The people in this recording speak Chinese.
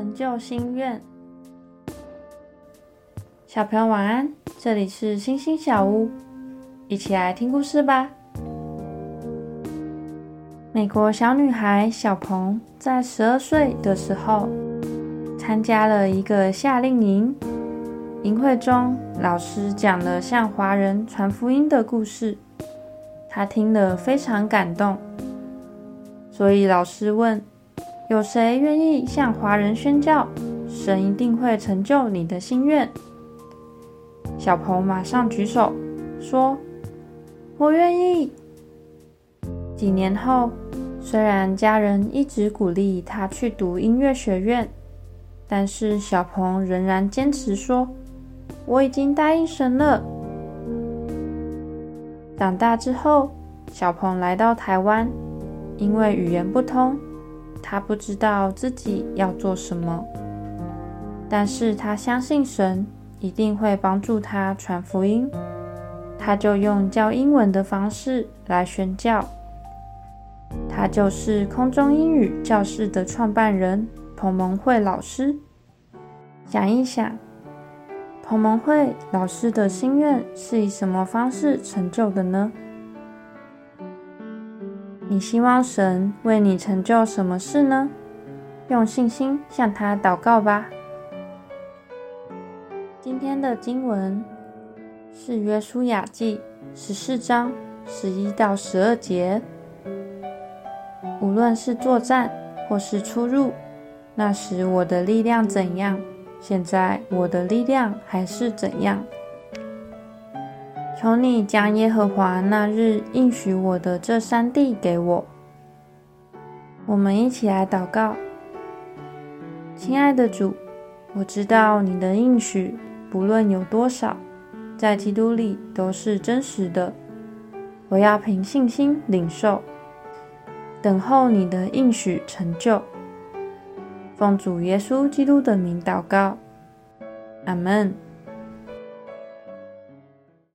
成就心愿。小朋友晚安，这里是星星小屋，一起来听故事吧。美国小女孩小鹏在十二岁的时候，参加了一个夏令营。营会中，老师讲了向华人传福音的故事，她听了非常感动，所以老师问。有谁愿意向华人宣教？神一定会成就你的心愿。小鹏马上举手说：“我愿意。”几年后，虽然家人一直鼓励他去读音乐学院，但是小鹏仍然坚持说：“我已经答应神了。”长大之后，小鹏来到台湾，因为语言不通。他不知道自己要做什么，但是他相信神一定会帮助他传福音。他就用教英文的方式来宣教。他就是空中英语教室的创办人彭蒙慧老师。想一想，彭蒙慧老师的心愿是以什么方式成就的呢？你希望神为你成就什么事呢？用信心向他祷告吧。今天的经文是《约书亚记》十四章十一到十二节。无论是作战或是出入，那时我的力量怎样，现在我的力量还是怎样。求你将耶和华那日应许我的这三地给我。我们一起来祷告，亲爱的主，我知道你的应许不论有多少，在基督里都是真实的。我要凭信心领受，等候你的应许成就。奉主耶稣基督的名祷告，阿门。